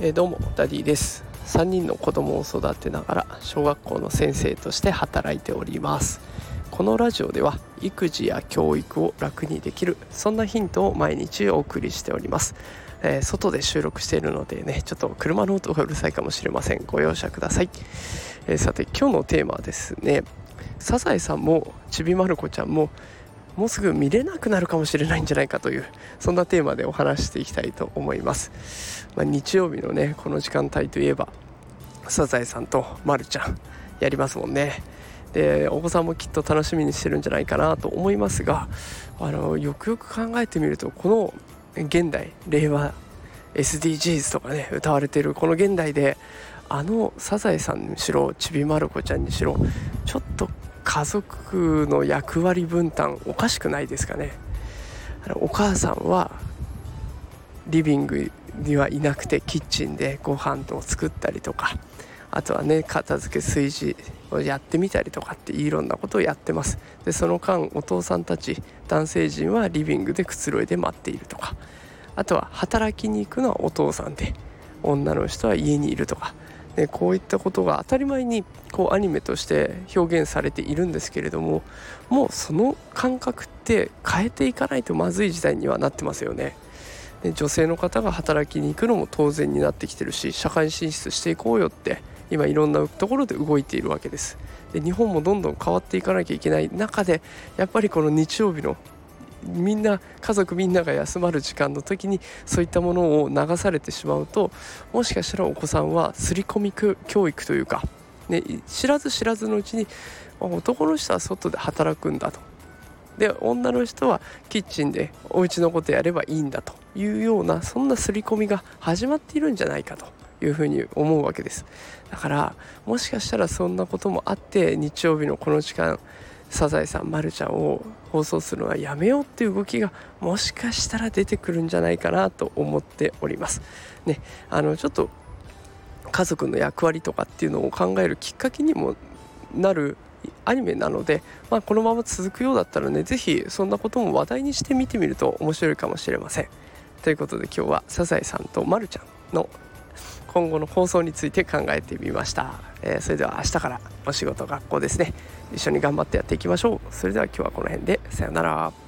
えー、どうもダディです。3人の子供を育てながら小学校の先生として働いております。このラジオでは育児や教育を楽にできるそんなヒントを毎日お送りしております、えー、外で収録しているのでねちょっと車の音がうるさいかもしれません。ご容赦ください、えー、さて今日のテーマはですねサザエさんもちびまる子ちゃんももうすぐ見れなくなるかもしれないんじゃないかというそんなテーマでお話していきたいと思います、まあ、日曜日のねこの時間帯といえばサザエさんとまるちゃんやりますもんね。でお子さんもきっと楽しみにしてるんじゃないかなと思いますがあのよくよく考えてみるとこの現代令和 SDGs とかね歌われてるこの現代であのサザエさんにしろちびまる子ちゃんにしろちょっと家族の役割分担おかしくないですかね。お母さんはリビングにはいなくてキッチンでご飯を作ったりとかあとはね片付け炊事をやってみたりとかっていろんなことをやってます。でその間お父さんたち男性陣はリビングでくつろいで待っているとかあとは働きに行くのはお父さんで女の人は家にいるとか、ね、こういったことが当たり前にこうアニメとして表現されているんですけれどももうその感覚って変えていかないとまずい時代にはなってますよね。で女性の方が働きに行くのも当然になってきてるし社会進出していこうよって今いろんなところで動いているわけですで日本もどんどん変わっていかなきゃいけない中でやっぱりこの日曜日のみんな家族みんなが休まる時間の時にそういったものを流されてしまうともしかしたらお子さんは刷り込み教育というか、ね、知らず知らずのうちに男の人は外で働くんだと。で女の人はキッチンでお家のことやればいいんだというようなそんな刷り込みが始まっているんじゃないかというふうに思うわけです。だからもしかしたらそんなこともあって日曜日のこの時間サザエさんまるちゃんを放送するのはやめようっていう動きがもしかしたら出てくるんじゃないかなと思っております。ねあのちょっと家族の役割とかっていうのを考えるきっかけにもなるアニメなので、まあ、このまま続くようだったらね是非そんなことも話題にしてみてみると面白いかもしれません。ということで今日はサザエさんとまるちゃんの今後の放送について考えてみました、えー、それでは明日からお仕事学校ですね。一緒に頑張ってやっていきましょう。それでは今日はこの辺で。さようなら。